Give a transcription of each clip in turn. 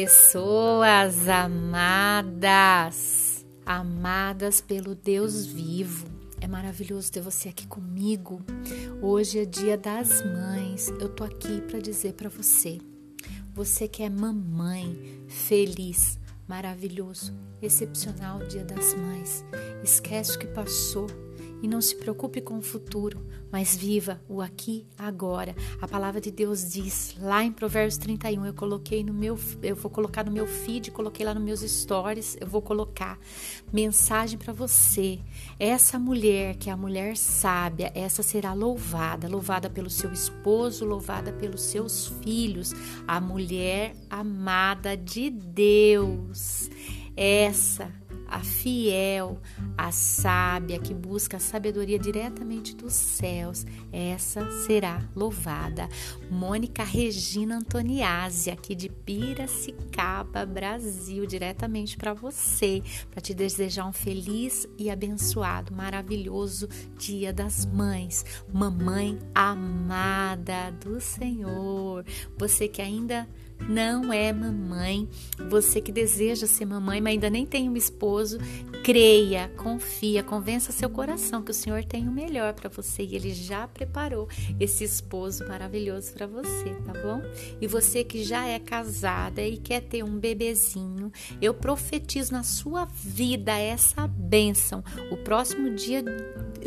Pessoas amadas, amadas pelo Deus vivo. É maravilhoso ter você aqui comigo. Hoje é dia das mães. Eu tô aqui para dizer para você, você que é mamãe, feliz, maravilhoso, excepcional dia das mães. Esquece o que passou e não se preocupe com o futuro, mas viva o aqui agora. A palavra de Deus diz lá em Provérbios 31, eu coloquei no meu eu vou colocar no meu feed, coloquei lá nos meus stories, eu vou colocar mensagem para você. Essa mulher, que é a mulher sábia, essa será louvada, louvada pelo seu esposo, louvada pelos seus filhos, a mulher amada de Deus. Essa a fiel, a sábia que busca a sabedoria diretamente dos céus, essa será louvada. Mônica Regina Antoniazzi, aqui de Piracicaba, Brasil, diretamente para você, para te desejar um feliz e abençoado, maravilhoso Dia das Mães. Mamãe amada do Senhor. Você que ainda não é mamãe. Você que deseja ser mamãe, mas ainda nem tem um esposo, creia, confia, convença seu coração que o Senhor tem o melhor para você e ele já preparou esse esposo maravilhoso para você, tá bom? E você que já é casada e quer ter um bebezinho, eu profetizo na sua vida essa bênção. O próximo dia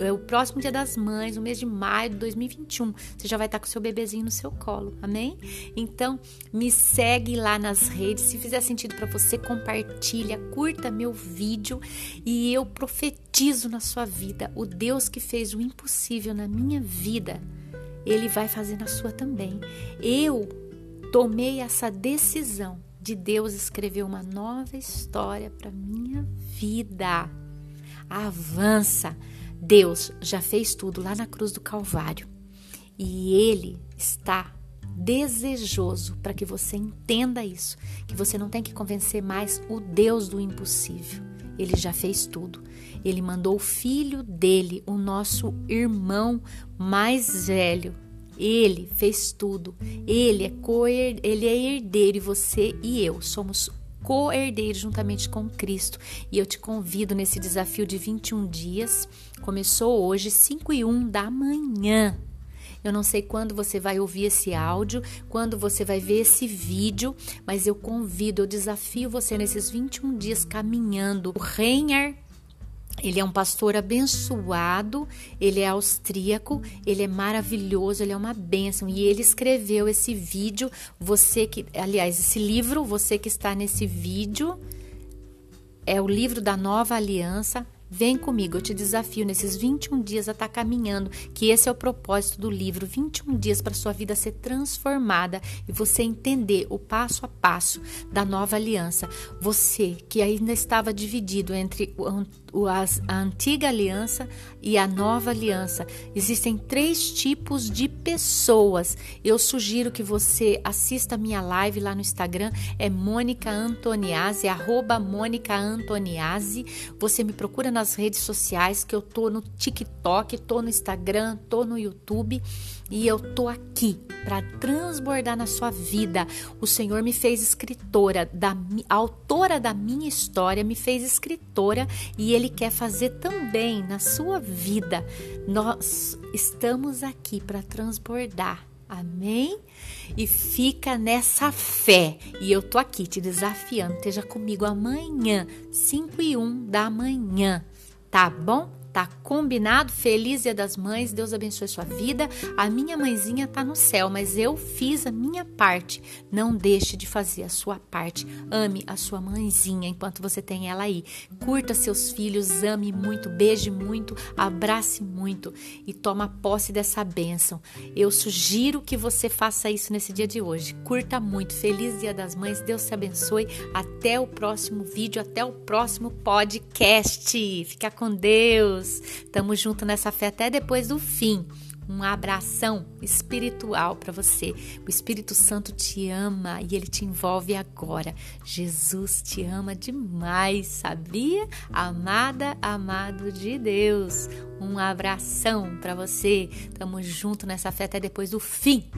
é o próximo dia das mães, o mês de maio de 2021, você já vai estar com seu bebezinho no seu colo, amém? Então, me segue lá nas redes, se fizer sentido para você, compartilha, curta meu vídeo e eu profetizo na sua vida, o Deus que fez o impossível na minha vida, ele vai fazer na sua também. Eu tomei essa decisão de Deus escrever uma nova história para minha vida. Avança. Deus já fez tudo lá na cruz do Calvário e Ele está desejoso para que você entenda isso, que você não tem que convencer mais o Deus do impossível. Ele já fez tudo. Ele mandou o filho dele, o nosso irmão mais velho. Ele fez tudo. Ele é, ele é herdeiro e você e eu somos co-herdeiro juntamente com Cristo. E eu te convido nesse desafio de 21 dias. Começou hoje, 5 e 1 da manhã. Eu não sei quando você vai ouvir esse áudio, quando você vai ver esse vídeo, mas eu convido, eu desafio você nesses 21 dias caminhando. O Reiner ele é um pastor abençoado, ele é austríaco, ele é maravilhoso, ele é uma bênção. E ele escreveu esse vídeo, você que, aliás, esse livro, você que está nesse vídeo, é o livro da nova aliança. Vem comigo, eu te desafio nesses 21 dias a estar tá caminhando, que esse é o propósito do livro, 21 dias para sua vida ser transformada e você entender o passo a passo da nova aliança. Você que ainda estava dividido entre a antiga aliança e a nova aliança. Existem três tipos de pessoas. Eu sugiro que você assista a minha live lá no Instagram, é Mônica Antoniazzi, arroba Mônica Antoniazzi. Você me procura nas redes sociais, que eu tô no TikTok, tô no Instagram, tô no YouTube e eu tô aqui para transbordar na sua vida. O Senhor me fez escritora, da autora da minha história, me fez escritora e ele quer fazer também na sua vida. Nós estamos aqui para transbordar. Amém? E fica nessa fé. E eu tô aqui te desafiando. Esteja comigo amanhã, 5 e 1 da manhã. Tá bom? Tá combinado? Feliz Dia das Mães, Deus abençoe sua vida. A minha mãezinha tá no céu, mas eu fiz a minha parte. Não deixe de fazer a sua parte. Ame a sua mãezinha enquanto você tem ela aí. Curta seus filhos, ame muito, beije muito, abrace muito e toma posse dessa bênção. Eu sugiro que você faça isso nesse dia de hoje. Curta muito. Feliz Dia das Mães, Deus te abençoe. Até o próximo vídeo, até o próximo podcast. Fica com Deus. Deus. Tamo junto nessa fé até depois do fim. Um abração espiritual para você. O Espírito Santo te ama e ele te envolve agora. Jesus te ama demais, sabia? Amada, amado de Deus. Um abração para você. Tamo junto nessa fé até depois do fim.